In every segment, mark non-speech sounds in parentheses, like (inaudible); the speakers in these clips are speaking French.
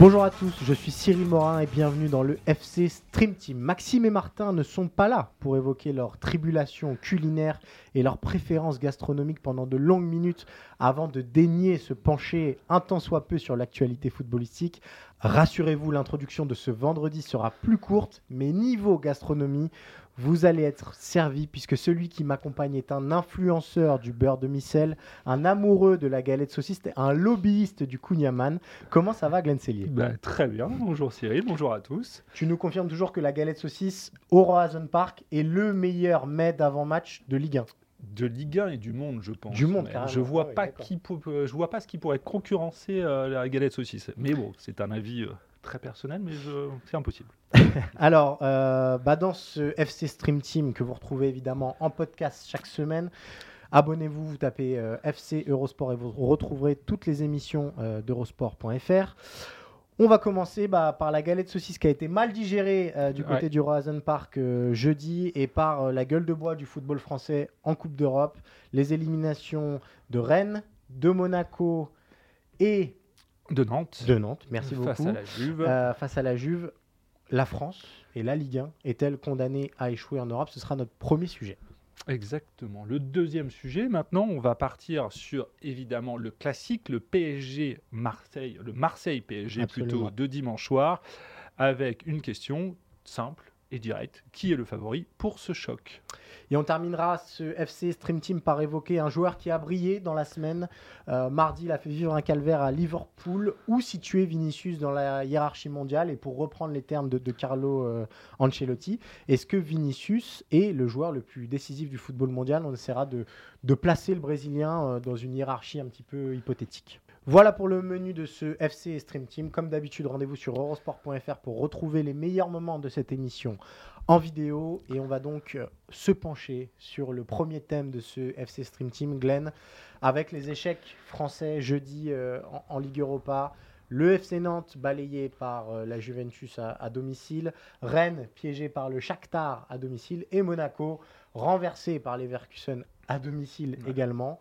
Bonjour à tous, je suis Cyril Morin et bienvenue dans le FC Stream Team. Maxime et Martin ne sont pas là pour évoquer leurs tribulations culinaires et leurs préférences gastronomiques pendant de longues minutes avant de daigner se pencher un tant soit peu sur l'actualité footballistique. Rassurez-vous, l'introduction de ce vendredi sera plus courte, mais niveau gastronomie, vous allez être servi puisque celui qui m'accompagne est un influenceur du beurre de micelle, un amoureux de la galette saucisse, un lobbyiste du Kunyaman. Comment ça va, Glenn Cellier Bah, très bien, bonjour Cyril, bonjour à tous. Tu nous confirmes toujours que la galette saucisse au Roazhon Park est le meilleur mets d'avant-match de Ligue 1. De Ligue 1 et du monde, je pense. Du monde. Je vois Ah pas qui je vois pas ce qui pourrait concurrencer euh, la galette saucisse. Mais bon, c'est un avis euh, très personnel, mais je- c'est impossible. (laughs) Alors, euh, bah dans ce FC Stream Team que vous retrouvez évidemment en podcast chaque semaine, abonnez-vous, vous tapez euh, FC Eurosport et vous retrouverez toutes les émissions euh, d'eurosport.fr. On va commencer bah, par la galette saucisse qui a été mal digérée euh, du côté Ouais. du Roazhon Park euh, jeudi et par euh, la gueule de bois du football français en Coupe d'Europe. Les éliminations de Rennes, de Monaco et De Nantes, de Nantes. Merci face beaucoup. à la Juve. Euh, face à la Juve, la France et la Ligue 1 est-elle condamnée à échouer en Europe? Ce sera notre premier sujet. Exactement. Le deuxième sujet, maintenant, on va partir sur évidemment le classique, le PSG Marseille, le Marseille PSG Absolument. plutôt de dimanche soir, avec une question simple et directe qui est le favori pour ce choc Et on terminera ce FC Stream Team par évoquer un joueur qui a brillé dans la semaine. Euh, mardi, il a fait vivre un calvaire à Liverpool. Où situer Vinicius dans la hiérarchie mondiale Et pour reprendre les termes de, Carlo euh, Ancelotti, est-ce que Vinicius est le joueur le plus décisif du football mondial? On essaiera de, de placer le Brésilien euh, dans une hiérarchie un petit peu hypothétique. Voilà pour le menu de ce FC Stream Team. Comme d'habitude, rendez-vous sur eurosport.fr pour retrouver les meilleurs moments de cette émission en vidéo. Et on va donc euh, se pencher sur le premier thème de ce FC Stream Team, Glenn, avec les échecs français jeudi euh, en, en Ligue Europa. Le FC Nantes balayé par euh, la Juventus à, à domicile, Rennes piégé par le Shakhtar à domicile et Monaco renversé par les Verkusen à domicile Ouais. également.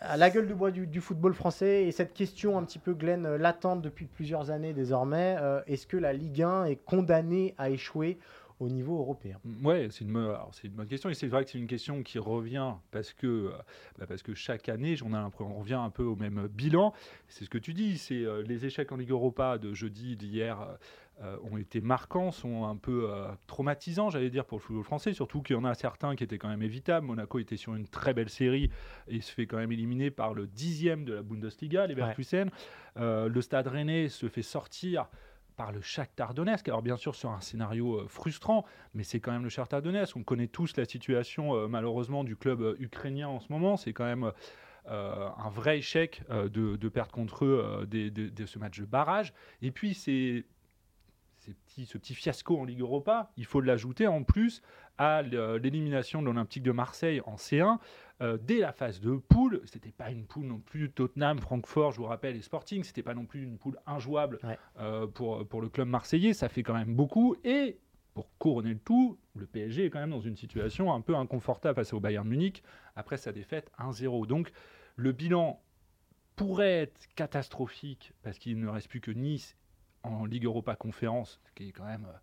À la gueule de bois du, du football français. Et cette question un petit peu Glenn euh, latente depuis plusieurs années désormais, euh, est-ce que la Ligue 1 est condamnée à échouer au niveau européen Ouais, c'est une, c'est bonne question et c'est vrai que c'est une question qui revient parce que, euh, bah, parce que chaque année, on, a on revient un peu au même bilan. C'est ce que tu dis, c'est euh, les échecs en Ligue Europa de jeudi, d'hier euh, ont été marquants, sont un peu euh, traumatisants, j'allais dire, pour le football français, surtout qu'il y en a certains qui étaient quand même évitables. Monaco était sur une très belle série et se fait quand même éliminer par le dixième de la Bundesliga, les Ouais. Euh, le Stade Rennais se fait sortir par le Shakhtar Donetsk. Alors bien sûr sur un scénario euh, frustrant, mais c'est quand même le Shakhtar Donetsk. On connaît tous la situation euh, malheureusement du club euh, ukrainien en ce moment. C'est quand même un vrai échec de, de perdre contre eux de ce match de barrage. Et puis c'est ces petits- ce petit fiasco en Ligue Europa, il faut l'ajouter en plus à l'élimination de l'Olympique de Marseille en C1 euh, dès la phase de poule. C'était pas une poule non plus Tottenham, Francfort, je vous rappelle, et Sporting. C'était pas non plus une poule injouable Ouais. euh, pour, pour le club marseillais. Ça fait quand même beaucoup. Et pour couronner le tout, le PSG est quand même dans une situation un peu inconfortable face au Bayern Munich après sa défaite 1-0. Donc le bilan pourrait être catastrophique parce qu'il ne reste plus que Nice en Ligue Europa Conférence, ce qui est quand même euh,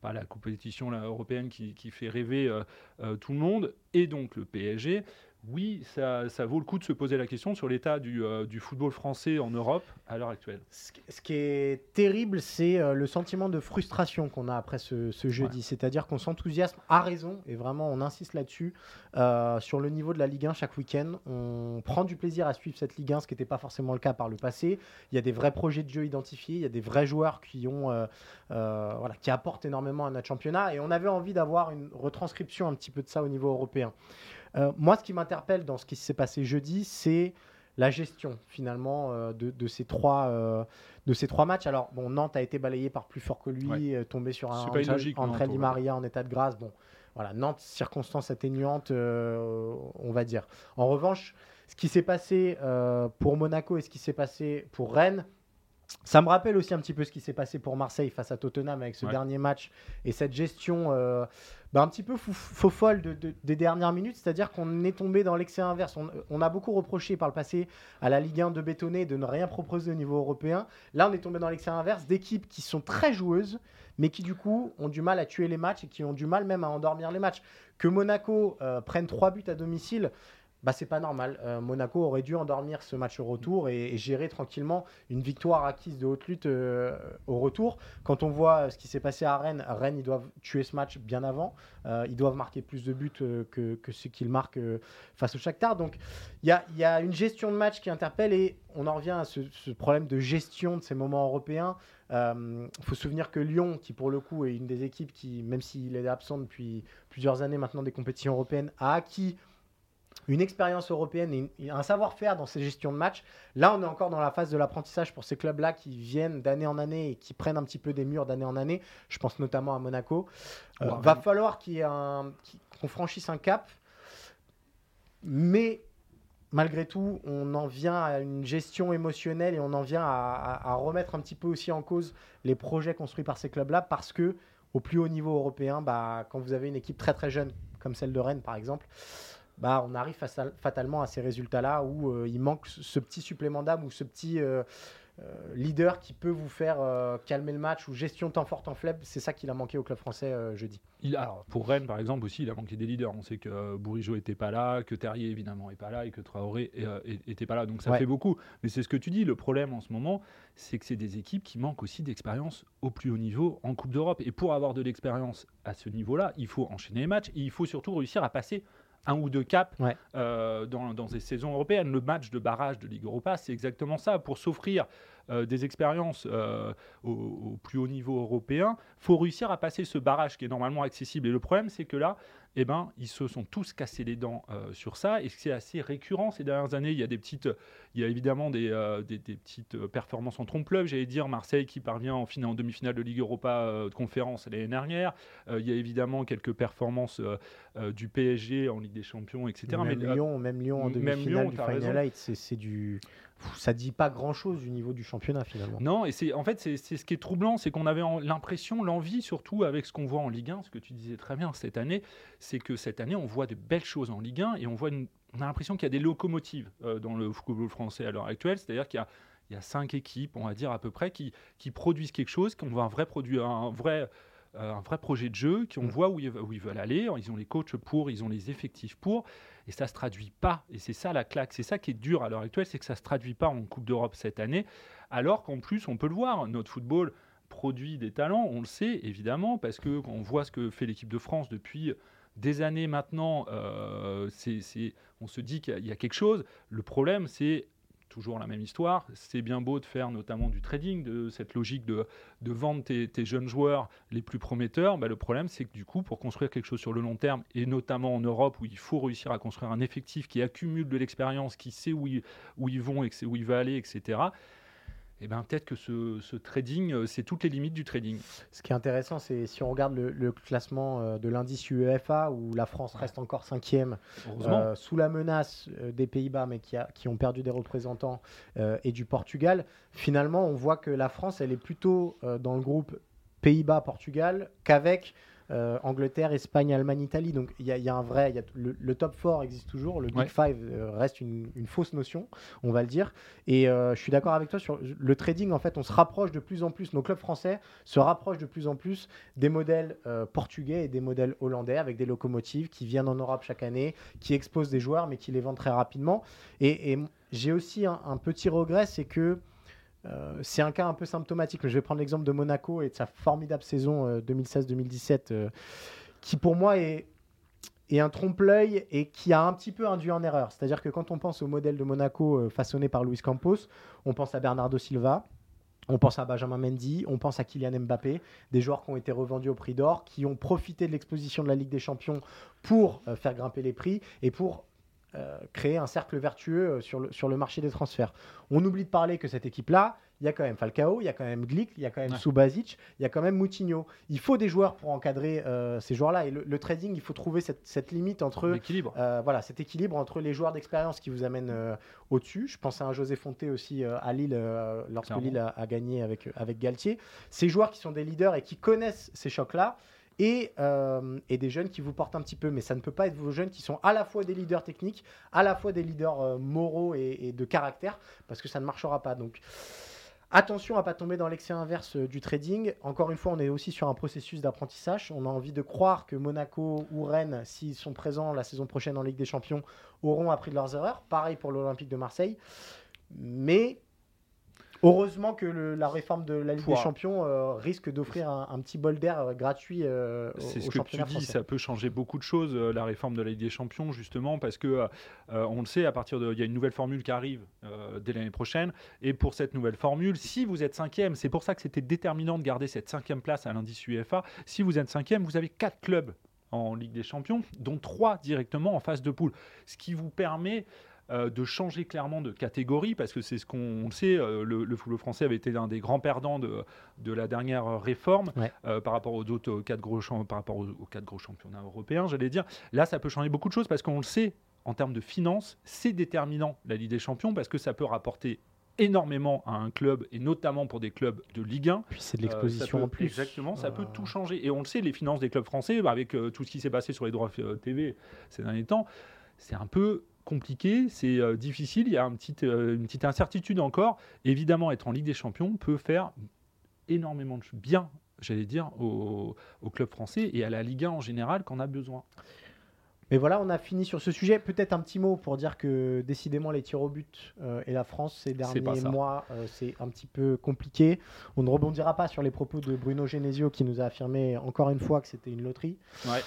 pas la compétition européenne qui, qui fait rêver euh, euh, tout le monde, et donc le PSG. Oui, ça, vaut le coup de se poser la question sur l'état du, euh, football français en Europe à l'heure actuelle. Ce qui est terrible, c'est euh, le sentiment de frustration qu'on a après ce, jeudi. C'est-à-dire qu'on s'enthousiasme à raison, et vraiment on insiste là-dessus, euh, sur le niveau de la Ligue 1 chaque week-end. On prend du plaisir à suivre cette Ligue 1, ce qui n'était pas forcément le cas par le passé. Il y a des vrais projets de jeu identifiés, il y a des vrais joueurs qui, ont, voilà, qui apportent énormément à notre championnat, et on avait envie d'avoir une retranscription un petit peu de ça au niveau européen. Euh, moi, ce qui m'interpelle dans ce qui s'est passé jeudi, c'est la gestion finalement euh, de, ces trois, euh, de ces trois matchs. Alors, bon, Nantes a été balayé par plus fort que lui, tombé sur un André Di Maria en état de grâce. Bon, voilà, Nantes, circonstance atténuante, on va dire. En revanche, ce qui s'est passé pour Monaco et ce qui s'est passé pour Rennes, ça me rappelle aussi un petit peu ce qui s'est passé pour Marseille face à Tottenham avec ce dernier match et cette gestion euh, bah, un petit peu faux folle des dernières minutes, c'est-à-dire qu'on est tombé dans l'excès inverse. On, a beaucoup reproché par le passé à la Ligue 1 de bétonner, de ne rien proposer au niveau européen. Là, on est tombé dans l'excès inverse d'équipes qui sont très joueuses, mais qui du coup ont du mal à tuer les matchs et qui ont du mal même à endormir les matchs. Que Monaco euh, prenne trois buts à domicile, bah, c'est pas normal. Euh, Monaco aurait dû endormir ce match au retour et, gérer tranquillement une victoire acquise de haute lutte euh, au retour. Quand on voit ce qui s'est passé à Rennes, Rennes, ils doivent tuer ce match bien avant. Euh, ils doivent marquer plus de buts que, ce qu'ils marquent face au Shakhtar. Donc il y a, une gestion de match qui interpelle et on en revient à ce problème de gestion de ces moments européens. Il faut se souvenir que Lyon, qui pour le coup est une des équipes qui, même s'il est absent depuis plusieurs années maintenant des compétitions européennes, a acquis une expérience européenne et un savoir-faire dans ces gestions de match. Là, on est encore dans la phase de l'apprentissage pour ces clubs-là qui viennent d'année en année et qui prennent un petit peu des murs d'année en année. Je pense notamment à Monaco. Il euh, va falloir qu'on franchisse un cap. Mais malgré tout, on en vient à une gestion émotionnelle et on en vient à, remettre un petit peu aussi en cause les projets construits par ces clubs-là parce que au plus haut niveau européen, bah, quand vous avez une équipe très très jeune comme celle de Rennes par exemple, bah, on arrive fatalement à ces résultats-là où euh, il manque ce petit supplément d'âme ou ce petit euh, euh, leader qui peut vous faire calmer le match ou gestion temps fort, temps faible. C'est ça qu'il a manqué au club français jeudi. Il, alors, pour Rennes, par exemple, aussi, il a manqué des leaders. On sait que Bourigeau n'était pas là, que Terrier, évidemment, n'est pas là et que Traoré n'était pas là. Donc ça fait beaucoup. Mais c'est ce que tu dis. Le problème en ce moment, c'est que c'est des équipes qui manquent aussi d'expérience au plus haut niveau en Coupe d'Europe. Et pour avoir de l'expérience à ce niveau-là, il faut enchaîner les matchs et il faut surtout réussir à passer un ou deux caps euh, dans, dans, ces saisons européennes. Le match de barrage de Ligue Europa, c'est exactement ça. Pour s'offrir euh, des expériences euh, au, plus haut niveau européen, faut réussir à passer ce barrage qui est normalement accessible. Et le problème, c'est que là, eh ben, ils se sont tous cassés les dents euh, sur ça. Et c'est assez récurrent ces dernières années. Il y a des petites, il y a évidemment des, des, petites performances en trompe-l'œuvre. J'allais dire Marseille qui parvient en, finale, en demi-finale de Ligue Europa de conférence l'année dernière. il y a évidemment quelques performances du PSG en Ligue des Champions, etc. Même Lyon, même Lyon en demi-finale du Final c'est du ça dit pas grand chose du niveau du championnat finalement. Non, et c'est en fait c'est ce qui est troublant, c'est qu'on avait l'impression, l'envie surtout avec ce qu'on voit en Ligue 1, ce que tu disais très bien cette année, c'est que cette année on voit de belles choses en Ligue 1 et on voit on a l'impression qu'il y a des locomotives euh, dans le football français à l'heure actuelle, c'est-à-dire qu'il y a il y a cinq équipes, on va dire à peu près, qui, qui produisent quelque chose, qui ont un vrai produit, un vrai, un vrai projet de jeu, qui on mm. voit où où ils veulent aller, ils ont les coachs pour, ils ont les effectifs pour, et ça se traduit pas. Et c'est ça la claque, c'est ça qui est dur à l'heure actuelle, c'est que ça se traduit pas en Coupe d'Europe cette année, alors qu'en plus on peut le voir, notre football produit des talents, on le sait évidemment, parce que quand on voit ce que fait l'équipe de France depuis des années maintenant, euh, on se dit qu'il y a quelque chose. Le problème, c'est toujours la même histoire. C'est bien beau de faire notamment du trading, de cette logique de, vendre tes, jeunes joueurs les plus prometteurs. Bah, le problème, c'est que du coup, pour construire quelque chose sur le long terme, et notamment en Europe, où il faut réussir à construire un effectif qui accumule de l'expérience, qui sait où ils vont, et où il va aller, etc., eh ben, peut-être que ce, trading, euh, c'est toutes les limites du trading. Ce qui est intéressant, c'est si on regarde le, classement euh, de l'indice UEFA, où la France reste encore cinquième, euh, sous la menace des Pays-Bas, mais qui, a, qui, ont perdu des représentants, et du Portugal, finalement, on voit que la France, elle est plutôt dans le groupe Pays-Bas-Portugal qu'avec euh, Angleterre, Espagne, Allemagne, Italie. Donc il y, a- il y a un vrai, il y a le, le top 4 existe toujours, le Big Ouais. 5 euh, reste une, une fausse notion, on va le dire. Et euh, je suis d'accord avec toi sur le trading. En fait, on se rapproche de plus en plus. Nos clubs français se rapprochent de plus en plus des modèles portugais et des modèles hollandais avec des locomotives qui viennent en Europe chaque année, qui exposent des joueurs mais qui les vendent très rapidement. Et, et j'ai aussi un, un petit regret, c'est que c'est un cas un peu symptomatique. Je vais prendre l'exemple de Monaco et de sa formidable saison euh, 2016-2017, euh, qui pour moi est, un trompe-l'œil et qui a un petit peu induit en erreur. C'est-à-dire que quand on pense au modèle de Monaco euh, façonné par Luis Campos, on pense à Bernardo Silva. On pense à Benjamin Mendy, on pense à Kylian Mbappé, des joueurs qui ont été revendus au prix d'or, qui ont profité de l'exposition de la Ligue des Champions pour euh, faire grimper les prix et pour euh, créer un cercle vertueux euh, sur le, sur le marché des transferts. On oublie de parler que cette équipe-là, il y a quand même Falcao, il y a quand même Glick, il y a quand même Ouais. Subasic, il y a quand même Moutinho. Il faut des joueurs pour encadrer euh, ces joueurs-là. Et le, le trading, il faut trouver cette, cette limite entre L'équilibre. euh, voilà, cet équilibre entre les joueurs d'expérience qui vous amènent au-dessus. Je pense à un José Fonté aussi à Lille lorsque. Lille a, a gagné avec, avec Galtier. Ces joueurs qui sont des leaders et qui connaissent ces chocs-là. Et, euh, et des jeunes qui vous portent un petit peu, mais ça ne peut pas être vos jeunes qui sont à la fois des leaders techniques, à la fois des leaders euh, moraux et, et de caractère, parce que ça ne marchera pas. Donc attention à pas tomber dans l'excès inverse euh, du trading. Encore une fois, on est aussi sur un processus d'apprentissage. On a envie de croire que Monaco ou Rennes, s'ils sont présents la saison prochaine en Ligue des Champions, auront appris de leurs erreurs. Pareil pour l'Olympique de Marseille. Mais heureusement que le- la réforme de la Ligue Pouah. des Champions euh, risque d'offrir un, un petit bol d'air euh, gratuit euh, C'est ce que tu dis, français. ça peut changer beaucoup de choses, euh, la réforme de la Ligue des Champions, justement, parce que on le sait, à partir de, il y a une nouvelle formule qui arrive dès l'année prochaine, et pour cette nouvelle formule, si vous êtes cinquième, c'est pour ça que c'était déterminant de garder cette cinquième place à l'indice UEFA. Si vous êtes cinquième, vous avez quatre clubs en Ligue des Champions, dont trois directement en phase de poule, ce qui vous permet euh, de changer clairement de catégorie, parce que c'est ce qu'on on le sait, euh, le, le football français avait été un des grands perdants de, de la dernière euh, réforme Ouais. euh, par rapport aux autres quatre gros par rapport aux, aux quatre gros championnats européens, j'allais dire. Là, ça peut changer beaucoup de choses parce qu'on le sait en termes de finances, c'est déterminant la Ligue des Champions parce que ça peut rapporter énormément à un club et notamment pour des clubs de Ligue 1. Puis c'est de Euh, l'exposition peut- en plus. Exactement, ça peut tout changer. Et on le sait, les finances des clubs français, bah, avec euh, tout ce qui s'est passé sur les droits TV ces derniers temps, c'est un peu compliqué, c'est euh, difficile, il y a un petit, euh, une petite incertitude encore. Évidemment, être en Ligue des Champions peut faire énormément de bien, j'allais dire, au, au club français et à la Ligue 1 en général qu'on a besoin. Mais voilà, on a fini sur ce sujet. Peut-être un petit mot pour dire que décidément les tirs au but euh, et la France ces derniers mois, euh, c'est un petit peu compliqué. On ne rebondira pas sur les propos de Bruno Genesio qui nous a affirmé encore une fois que c'était une loterie. Ouais.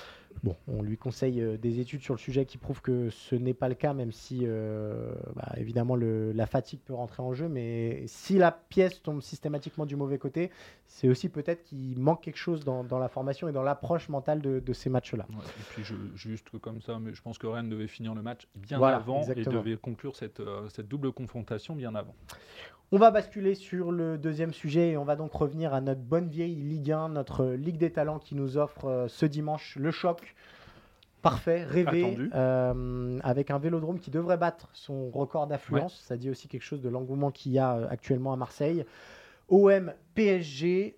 Bon, on lui conseille euh, des études sur le sujet qui prouvent que ce n'est pas le cas, même si euh, bah, évidemment le- la fatigue peut rentrer en jeu. Mais si la pièce tombe systématiquement du mauvais côté, c'est aussi peut-être qu'il manque quelque chose dans, dans la formation et dans l'approche mentale de, de ces matchs-là. Ouais, et puis je, juste comme ça, mais je pense que Rennes devait finir le match bien Voilà, avant exactement. et devait conclure cette, euh, cette double confrontation bien avant. On va basculer sur le deuxième sujet et on va donc revenir à notre bonne vieille Ligue 1, notre Ligue des talents qui nous offre ce dimanche le choc parfait, rêvé, euh, avec un vélodrome qui devrait battre son record d'affluence. Ça dit aussi quelque chose de l'engouement qu'il y a euh, actuellement à Marseille. OM PSG,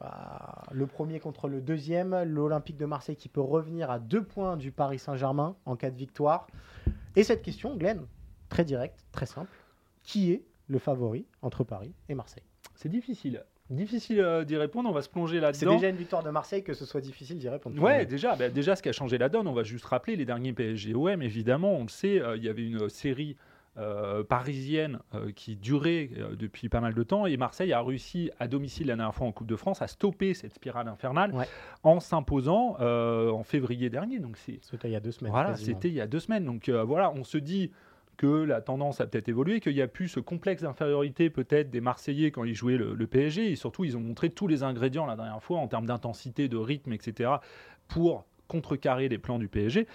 bah, le premier contre le deuxième, l'Olympique de Marseille qui peut revenir à deux points du Paris Saint-Germain en cas de victoire. Et cette question, Glenn, très directe, très simple. Qui est le favori entre Paris et Marseille? C'est difficile. Difficile euh, d'y répondre, on va se plonger C'est là-dedans. déjà une victoire de Marseille que ce soit difficile d'y répondre. Ouais, déjà, bah, déjà, ce qui a changé la donne, on va juste rappeler les derniers PSG-OM, évidemment, on le sait, euh, il y avait une série euh, parisienne euh, qui durait depuis pas mal de temps, et Marseille a réussi à domicile la dernière fois en Coupe de France à stopper cette spirale infernale Ouais. en s'imposant en février dernier. Donc c'est C'était il y a deux semaines. voilà, quasiment. c'était il y a deux semaines. Donc voilà, on se dit que la tendance a peut-être évolué, qu'il n'y a plus ce complexe d'infériorité peut-être des Marseillais quand ils jouaient le, le PSG, et surtout ils ont montré tous les ingrédients la dernière fois en termes d'intensité, de rythme, etc., pour contrecarrer les plans du PSG.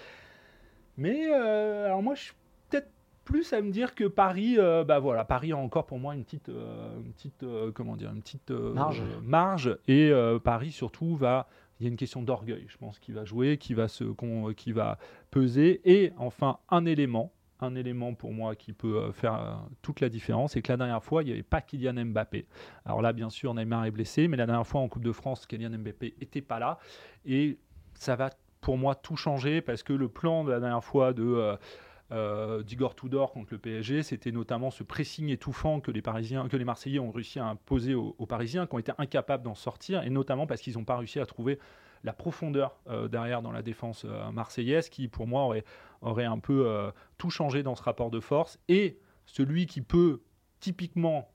Mais euh, alors moi je suis peut-être plus à me dire que Paris, euh, bah voilà, Paris a encore pour moi une petite, euh, une petite, euh, comment dire, une petite Marge. marge, et Paris surtout va, il y a une question d'orgueil, je pense, qui va jouer, qui va se, qu'on- qui va peser, et enfin un élément, un élément pour moi qui peut euh, faire euh, toute la différence, c'est que la dernière fois, il n'y avait pas Kylian Mbappé. Alors là, bien sûr, Neymar est blessé, mais la dernière fois en Coupe de France, Kylian Mbappé n'était pas là. Et ça va pour moi tout changer parce que le plan de la dernière fois de euh, d'Igor Tudor contre le PSG, c'était notamment ce pressing étouffant que les Parisiens, que les Marseillais ont réussi à imposer aux, Parisiens, qui ont été incapables d'en sortir, et notamment parce qu'ils n'ont pas réussi à trouver la profondeur euh, derrière dans la défense euh, marseillaise, qui pour moi aurait, aurait un peu tout changé dans ce rapport de force. Et celui qui peut typiquement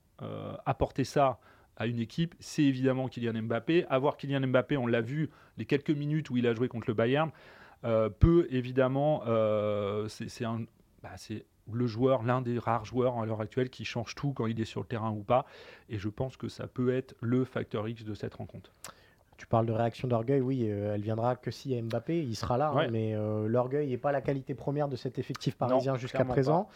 apporter ça à une équipe, c'est évidemment Kylian Mbappé. Avoir Kylian Mbappé, on l'a vu les quelques minutes où il a joué contre le Bayern, euh, peut évidemment, euh, bah, c'est le joueur, l'un des rares joueurs à l'heure actuelle qui change tout quand il est sur le terrain ou pas. Et je pense que ça peut être le facteur X de cette rencontre. Tu parles de réaction d'orgueil, oui, euh, elle viendra que si y a Mbappé, il sera là, hein, mais l'orgueil n'est pas la qualité première de cet effectif parisien jusqu'à présent.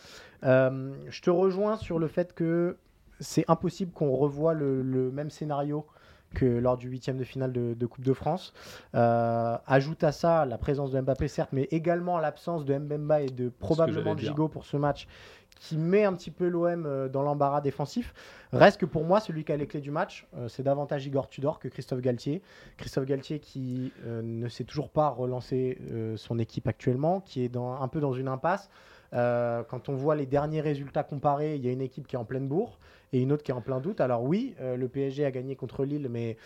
je te rejoins sur le fait que c'est impossible qu'on revoie le, même scénario que lors du huitième de finale de, Coupe de France. Euh, ajoute à ça la présence de Mbappé, certes, mais également l'absence de Mbemba et de probablement de Gigot pour ce match qui met un petit peu l'OM euh, dans l'embarras défensif. Reste que pour moi, celui qui a les clés du match, euh, c'est davantage Igor Tudor que Christophe Galtier. Christophe Galtier qui ne sait toujours pas relancer son équipe actuellement, qui est dans, un peu dans une impasse. quand on voit les derniers résultats comparés, il y a une équipe qui est en pleine bourre et une autre qui est en plein doute. Alors oui, euh, le PSG a gagné contre Lille, mais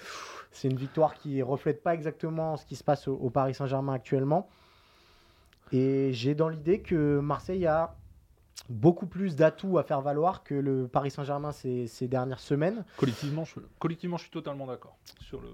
c'est une victoire qui reflète pas exactement ce qui se passe au, Paris Saint-Germain actuellement. Et j'ai dans l'idée que Marseille a beaucoup plus d'atouts à faire valoir que le Paris Saint-Germain ces, dernières semaines. Collectivement, je, collectivement, je suis totalement d'accord. Sur le...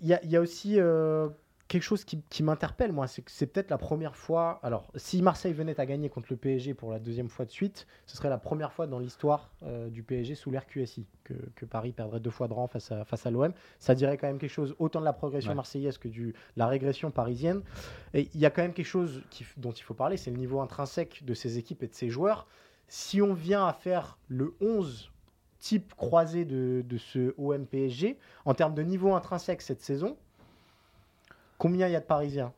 Il y, a aussi euh, quelque chose qui, m'interpelle, moi, c'est que c'est peut-être la première fois. Alors, si Marseille venait à gagner contre le PSG pour la deuxième fois de suite, ce serait la première fois dans l'histoire euh, du PSG sous l'ère QSI que, que, Paris perdrait deux fois de rang face à, face à l'OM. Ça dirait quand même quelque chose autant de la progression marseillaise que de la régression parisienne. Et il y a quand même quelque chose qui, dont il faut parler, c'est le niveau intrinsèque de ces équipes et de ces joueurs. Si on vient à faire le 11 type croisé de, de ce OM PSG, en termes de niveau intrinsèque cette saison, Combien il y a de Parisiens?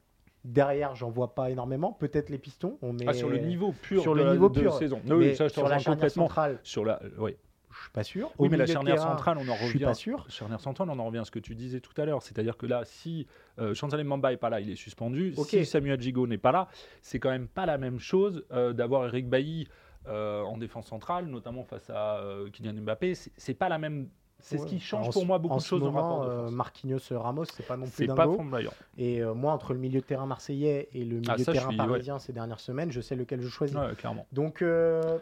Derrière, j'en vois pas énormément. Peut-être les pistons. On ah, sur le niveau pur sur de le niveau pur. saison. sur la charnière centrale. Sur la, oui. Je suis pas sûr. Oui, mais la charnière centrale, on en revient. Je suis pas sûr. Charnière centrale, on en revient à ce que tu disais tout à l'heure. C'est-à-dire que là, si euh, Chantal Mamba est pas là, il est suspendu. Si Samuel Gigot n'est pas là, c'est quand même pas la même chose euh, d'avoir Eric Bailly euh, en défense centrale, notamment face à euh, Kylian Mbappé. C'est pas la même c'est ce qui change pour moi beaucoup de choses moment, rapport de euh, Marquinhos Ramos, c'est pas non plus pas flamboyant. Et euh, moi, entre le milieu de terrain marseillais et le milieu ah, de terrain parisien ces dernières semaines, je sais lequel je choisis. clairement. Donc, euh,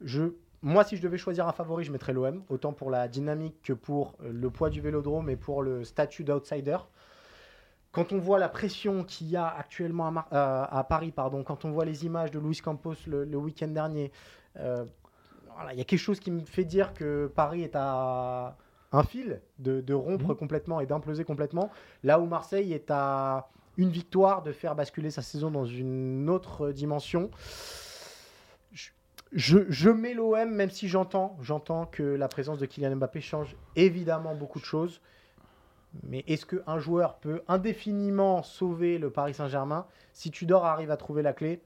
je, moi, si je devais choisir un favori, je mettrais l'OM, autant pour la dynamique que pour le poids du vélodrome et pour le statut d'outsider. Quand on voit la pression qu'il y a actuellement à, Paris, pardon, quand on voit les images de Luis Campos le, le week-end dernier, il y a quelque chose qui me fait dire que Paris est à un fil de, rompre mhm. complètement et d'imploser complètement, là où Marseille est à une victoire de faire basculer sa saison dans une autre dimension. Je, je mets l'OM, même si j'entends, j'entends que la présence de Kylian Mbappé change évidemment beaucoup de choses. Mais est-ce qu'un joueur peut indéfiniment sauver le Paris Saint-Germain Si Tudor arrive à trouver la clé,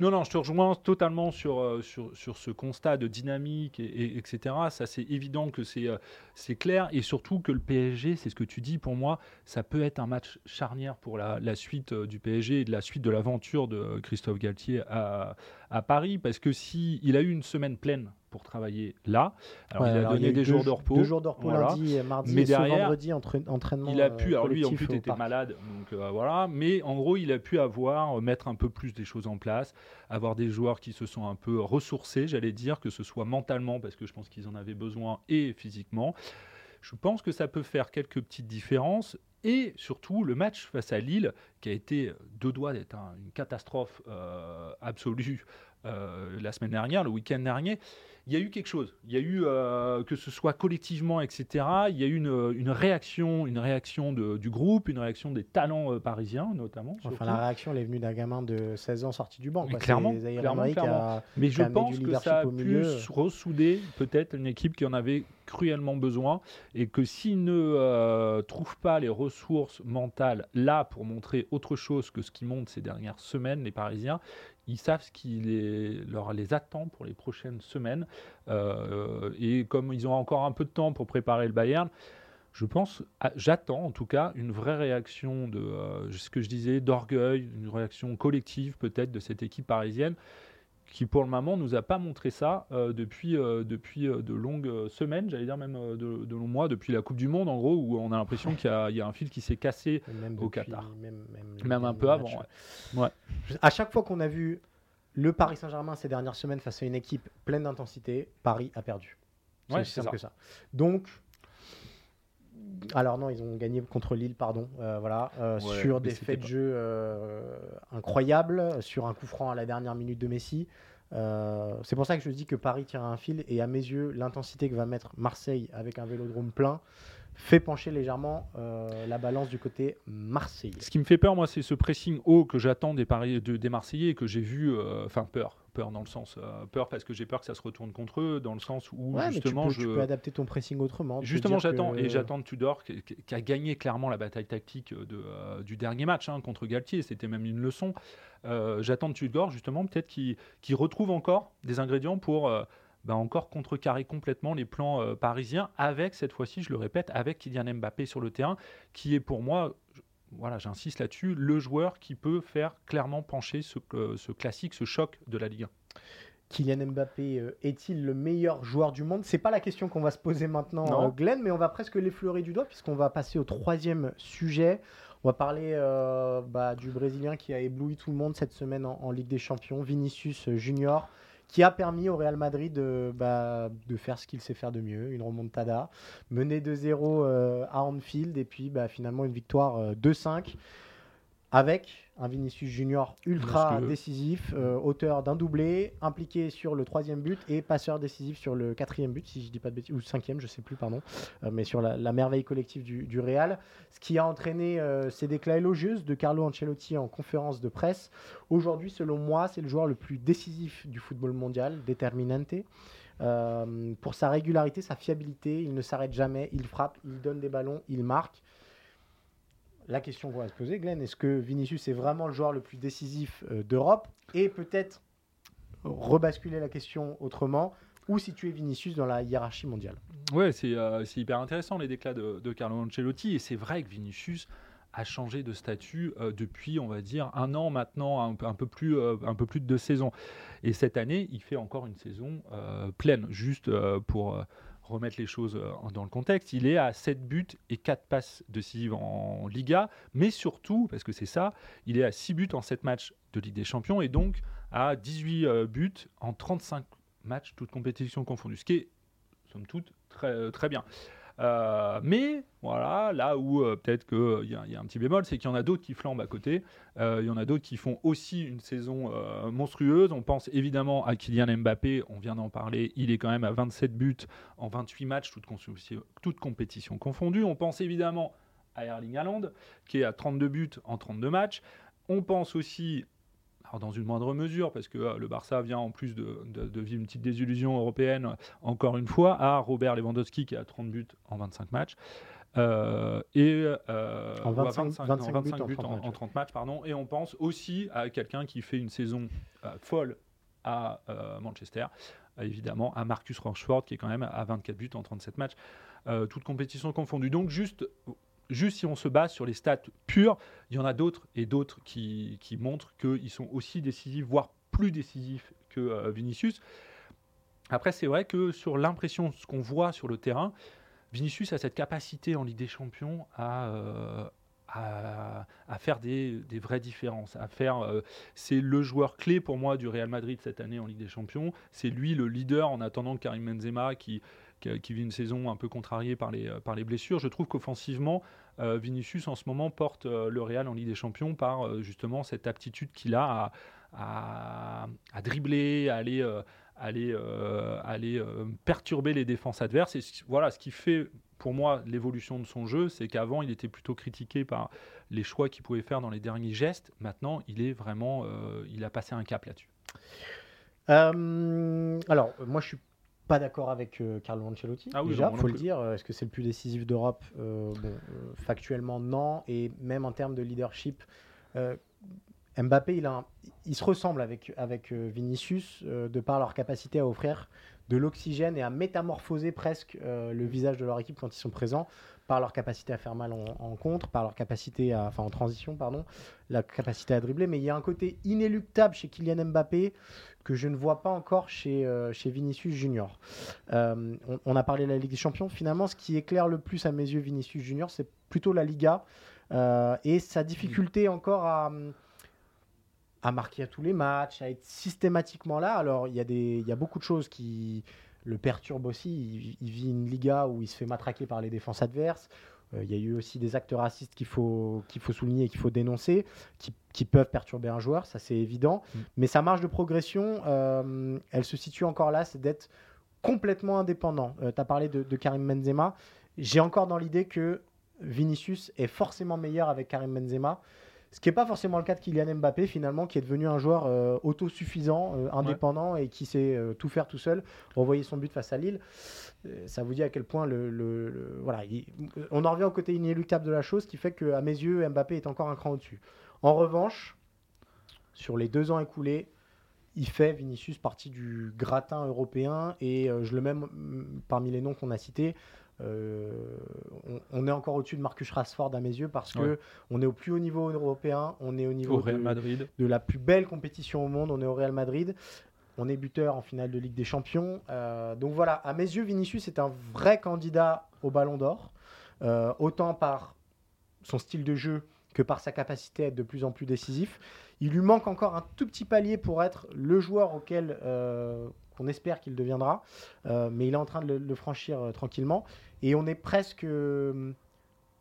Non, non, je te rejoins totalement sur, euh, sur, sur ce constat de dynamique, et, etc. Ça, c'est évident que c'est euh, c'est clair. Et surtout que le PSG, c'est ce que tu dis, pour moi, ça peut être un match charnière pour la, suite euh, du PSG et de la suite de l'aventure de Christophe Galtier à, à Paris. Parce que si il a eu une semaine pleine pour travailler là. Alors, il a donné des jours de repos. Deux jours de repos lundi, mardi mais et derrière, vendredi, entraînement. Il a pu, alors lui en plus était malade, donc euh, voilà. Mais en gros, il a pu avoir, euh, mettre un peu plus des choses en place, avoir des joueurs qui se sont un peu ressourcés, j'allais dire, que ce soit mentalement, parce que je pense qu'ils en avaient besoin, et physiquement. Je pense que ça peut faire quelques petites différences. Et surtout, le match face à Lille, qui a été deux doigts d'être une catastrophe euh, absolue la semaine dernière, le week-end dernier il y a eu quelque chose. Il y a eu, euh, que ce soit collectivement, etc., il y a eu une, réaction, une réaction du groupe, une réaction des talents euh, parisiens, notamment. Enfin, la réaction, elle est venue d'un gamin de 16 ans sorti du banc. Clairement, Mais je pense que ça a pu ressouder peut-être une équipe qui en avait cruellement besoin et que s'ils ne euh, trouvent pas les ressources mentales là pour montrer autre chose que ce qui montre ces dernières semaines, les Parisiens, ils savent ce qui les, leur les attend pour les prochaines semaines. Euh, et comme ils ont encore un peu de temps pour préparer le Bayern, je pense, j'attends en tout cas une vraie réaction de euh, ce que je disais, d'orgueil, une réaction collective peut-être de cette équipe parisienne qui pour le moment nous a pas montré ça euh, depuis, depuis de longues semaines, j'allais dire même de, longs mois, depuis la Coupe du Monde en gros, où on a l'impression qu'il y, a un fil qui s'est cassé au Qatar. Même, un peu avant. Ouais. À chaque fois qu'on a vu le Paris Saint-Germain ces dernières semaines face à une équipe pleine d'intensité, Paris a perdu. C'est aussi simple que ça. Donc, alors non, ils ont gagné contre Lille, pardon, euh, voilà, euh, sur des faits de jeu euh, incroyables, sur un coup franc à la dernière minute de Messi. c'est pour ça que je dis que Paris tire un fil et à mes yeux, l'intensité que va mettre Marseille avec un vélodrome plein, fait pencher légèrement euh, la balance du côté marseillais. Ce qui me fait peur, moi, c'est ce pressing haut que j'attends des, des Marseillais et que j'ai vu, euh, enfin peur, peur dans le sens, euh, peur parce que j'ai peur que ça se retourne contre eux, dans le sens où justement tu peux, je... tu peux adapter ton pressing autrement. Justement, j'attends et j'attends Tudor qui, qui, a gagné clairement la bataille tactique de, du dernier match hein, contre Galtier, c'était même une leçon. j'attends Tudor justement peut-être qu'il retrouve encore des ingrédients pour bah, encore contrecarrer complètement les plans euh, parisiens, avec cette fois-ci, je le répète, avec Kylian Mbappé sur le terrain, qui est pour moi, voilà, j'insiste là-dessus, le joueur qui peut faire clairement pencher ce, euh, ce classique, ce choc de la Ligue 1. Kylian Mbappé euh, est-il le meilleur joueur du monde? C'est pas la question qu'on va se poser maintenant, Glenn, mais on va presque l'effleurer du doigt puisqu'on va passer au troisième sujet. On va parler bah, du Brésilien qui a ébloui tout le monde cette semaine en Ligue des Champions, Vinicius Junior qui a permis au Real Madrid de, bah, de faire ce qu'il sait faire de mieux, une remontada, mener 2-0 euh, à Anfield et puis bah, finalement une victoire 2-5 euh, avec un Vinicius Junior ultra décisif, euh, auteur d'un doublé, impliqué sur le troisième but et passeur décisif sur le quatrième but, si je dis pas de bêtises, ou cinquième, je sais plus, pardon, euh, mais sur la, merveille collective du, Real, ce qui a entraîné euh, ces déclats élogieuses de Carlo Ancelotti en conférence de presse. Aujourd'hui, selon moi, c'est le joueur le plus décisif du football mondial, déterminante. pour sa régularité, sa fiabilité, il ne s'arrête jamais, il frappe, il donne des ballons, il marque la question va se poser, Glenn, est-ce que Vinicius est vraiment le joueur le plus décisif euh, d'Europe Et peut-être rebasculer la question autrement, où situer Vinicius dans la hiérarchie mondiale Ouais, euh, c'est hyper intéressant les déclats de, Carlo Ancelotti, et c'est vrai que Vinicius a changé de statut euh, depuis, on va dire, un an maintenant, un, peu, plus, un peu plus de deux saisons. Et cette année, il fait encore une saison pleine, juste pour remettre les choses euh, dans le contexte, il est à 7 buts et 4 passes décisives en Liga, mais surtout, parce que c'est ça, il est à 6 buts en 7 matchs de Ligue des Champions et donc à 18 euh, buts en 35 matchs, toutes compétitions confondues, ce qui est, somme toute, très, euh, très bien. Euh, mais voilà, là où euh, peut-être qu'il y, y, a un petit bémol, c'est qu'il y en a d'autres qui flambent à côté. Euh, il y en a d'autres qui font aussi une saison monstrueuse. On pense évidemment à Kylian Mbappé, on vient d'en parler. Il est quand même à 27 buts en 28 matchs, toutes, toute compétitions confondues. On pense évidemment à Erling Haaland, qui est à 32 buts en 32 matchs. On pense aussi dans une moindre mesure, parce que euh, le Barça vient en plus de, vivre une petite désillusion européenne, encore une fois, à Robert Lewandowski qui a 30 buts en 25 matchs. Euh, et euh, en 25, buts, en, 30 matchs. pardon, et on pense aussi à quelqu'un qui fait une saison folle à Manchester, évidemment à Marcus Rashford qui est quand même à 24 buts en 37 matchs, toutes compétitions confondues. Donc juste juste si on se base sur les stats pures, il y en a d'autres et d'autres qui, montrent qu'ils sont aussi décisifs, voire plus décisifs que euh, Vinicius. Après, c'est vrai que sur l'impression, ce qu'on voit sur le terrain, Vinicius a cette capacité en Ligue des Champions à, euh, à, faire des, vraies différences. À faire, euh, c'est le joueur clé pour moi du Real Madrid cette année en Ligue des Champions. C'est lui le leader en attendant Karim Benzema qui, qui, vit une saison un peu contrariée par les, les blessures. Je trouve qu'offensivement, euh, Vinicius en ce moment porte euh, le Real en Ligue des Champions par justement cette aptitude qu'il a à, dribbler, à aller, aller, aller perturber les défenses adverses. Et voilà ce qui fait pour moi l'évolution de son jeu, c'est qu'avant il était plutôt critiqué par les choix qu'il pouvait faire dans les derniers gestes. Maintenant, il est vraiment, il a passé un cap là-dessus. alors, moi je suis pas d'accord avec euh, Carlo Ancelotti. Ah déjà, il faut le dire. Est-ce que c'est le plus décisif d'Europe euh, euh, Factuellement, non. Et même en termes de leadership, Mbappé, il, a il se ressemble avec, avec Vinicius de par leur capacité à offrir de l'oxygène et à métamorphoser presque le visage de leur équipe quand ils sont présents par leur capacité à faire mal en, contre, par leur capacité à, enfin en transition, pardon, la capacité à dribbler. Mais il y a un côté inéluctable chez Kylian Mbappé que je ne vois pas encore chez, euh, chez Vinicius Junior. Euh, on, a parlé de la Ligue des Champions. Finalement, ce qui éclaire le plus à mes yeux Vinicius Junior, c'est plutôt la Liga euh, et sa difficulté encore à, à marquer à tous les matchs, à être systématiquement là. Alors, il y, a y a beaucoup de choses qui le perturbe aussi. Il, vit une Liga où il se fait matraquer par les défenses adverses. Euh, il y a eu aussi des actes racistes qu'il faut, qu'il faut souligner et qu'il faut dénoncer, qui, qui, peuvent perturber un joueur, ça c'est évident. Mm. Mais sa marge de progression, euh, elle se situe encore là, c'est d'être complètement indépendant. Euh, tu as parlé de, de Karim Benzema. J'ai encore dans l'idée que Vinicius est forcément meilleur avec Karim Benzema. Ce qui n'est pas forcément le cas de Kylian Mbappé, finalement, qui est devenu un joueur euh, autosuffisant, euh, indépendant et qui sait euh, tout faire tout seul. Revoyez son but face à Lille. ça vous dit à quel point le. voilà, on en revient au côté inéluctable de la chose, qui fait qu'à mes yeux, Mbappé est encore un cran au-dessus. En revanche, sur les deux ans écoulés, il fait Vinicius partie du gratin européen et je le mets mm, parmi les noms qu'on a cités. Euh, on, est encore au-dessus de Marcus Rashford à mes yeux parce que on est au plus haut niveau européen, on est au niveau Real de, Madrid. de la plus belle compétition au monde, on est au Real Madrid. On est buteur en finale de Ligue des Champions. Euh, donc voilà, à mes yeux, Vinicius est un vrai candidat au Ballon d'Or, euh, autant par son style de jeu que par sa capacité à être de plus en plus décisif. Il lui manque encore un tout petit palier pour être le joueur auquel qu'on espère qu'il deviendra, mais il est en train de le franchir tranquillement. Et on est presque euh,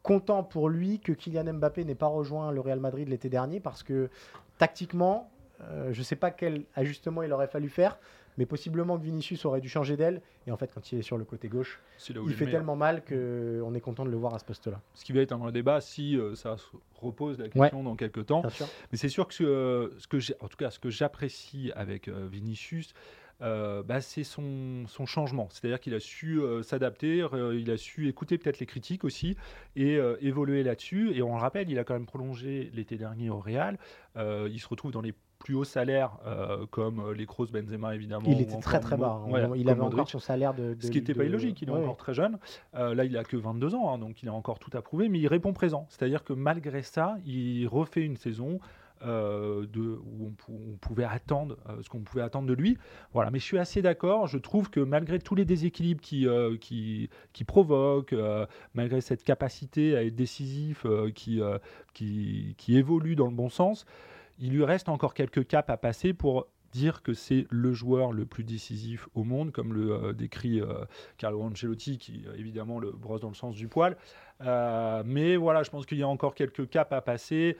content pour lui que Kylian Mbappé n'ait pas rejoint le Real Madrid l'été dernier parce que tactiquement, euh, je ne sais pas quel ajustement il aurait fallu faire, mais possiblement que Vinicius aurait dû changer d'aile. Et en fait, quand il est sur le côté gauche, il fait tellement mal qu'on est content de le voir à ce poste-là. Ce qui va être un débat si euh, ça repose la question dans quelques temps. Mais c'est sûr que ce, que en tout cas, ce que j'apprécie avec Vinicius, euh, bah, c'est son, changement. C'est-à-dire qu'il a su euh, s'adapter, il a su écouter peut-être les critiques aussi et euh, évoluer là-dessus. Et on le rappelle, il a quand même prolongé l'été dernier au Real. il se retrouve dans les plus hauts salaires comme les Kroos, Benzema évidemment. Il était très très bas. Il avait encore son salaire de, Ce qui n'était pas illogique, il est encore très jeune. là, il a que 22 ans, hein, donc il a encore tout à prouver, mais il répond présent. C'est-à-dire que malgré ça, il refait une saison euh, de, où on, pouvait attendre euh, ce qu'on pouvait attendre de lui. Voilà, mais je suis assez d'accord. Je trouve que malgré tous les déséquilibres qui, euh, qui, qui provoquent, malgré cette capacité à être décisif qui, qui, qui évolue dans le bon sens, il lui reste encore quelques caps à passer pour dire que c'est le joueur le plus décisif au monde, comme le décrit Carlo Ancelotti, qui évidemment le brosse dans le sens du poil. mais voilà, je pense qu'il y a encore quelques caps à passer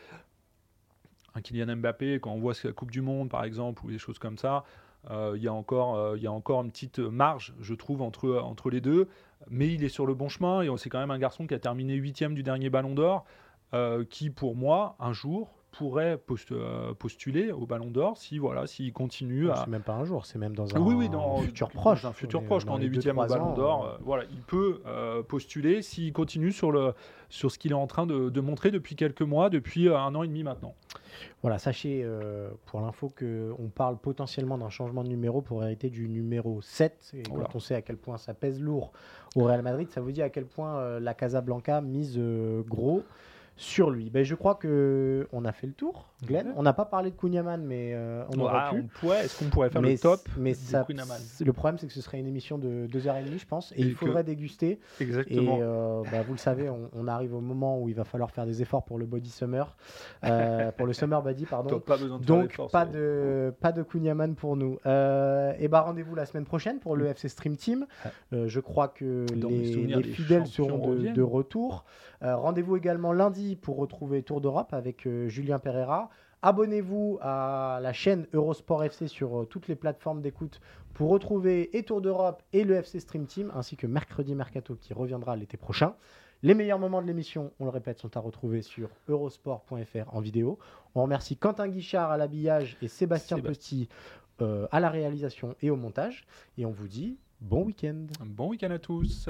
un Kylian Mbappé, quand on voit la Coupe du Monde par exemple, ou des choses comme ça, euh, il y, a encore, euh, il y a encore une petite marge, je trouve, entre, les deux. Mais il est sur le bon chemin et c'est quand même un garçon qui a terminé huitième du dernier Ballon d'Or, euh, qui pour moi, un jour, pourrait euh, postuler au Ballon d'Or si voilà s'il continue à. C'est même pas un jour, c'est même dans un oui, oui, dans, futur proche. un futur proche, quand on est huitième au Ballon d'Or, euh, voilà, il peut euh, postuler s'il continue sur le sur ce qu'il est en train de, montrer depuis quelques mois, depuis un an et demi maintenant. Voilà, sachez pour l'info qu'on parle potentiellement d'un changement de numéro pour hériter du numéro 7. Et quand on sait à quel point ça pèse lourd au Real Madrid, ça vous dit à quel point la Casablanca mise gros sur lui. Ben, je crois que on a fait le tour, Glenn. On n'a pas parlé de Kunyaman, mais euh, on aurait pu. Est-ce qu'on pourrait faire le top mais ça, Le problème, c'est que ce serait une émission de 2h30, je pense, et, il faudrait déguster. Exactement. Et euh, bah, vous le savez, on, arrive au moment où il va falloir faire des efforts pour le body summer, euh, pour le summer body, pardon. Pas besoin de Donc pas de pas de Kunyaman pour nous. et bah rendez-vous la semaine prochaine pour le FC Stream Team. je crois que les, fidèles seront de, de retour. Rendez-vous également lundi pour retrouver Tour d'Europe avec euh, Julien Pereira. Abonnez-vous à la chaîne Eurosport FC sur euh, toutes les plateformes d'écoute pour retrouver et Tour d'Europe et le FC Stream Team, ainsi que Mercredi Mercato qui reviendra l'été prochain. Les meilleurs moments de l'émission, on le répète, sont à retrouver sur eurosport.fr en vidéo. On remercie Quentin Guichard à l'habillage et Sébastien Sébastien. Petit euh, à la réalisation et au montage. Et on vous dit bon week-end. Bon week-end à tous.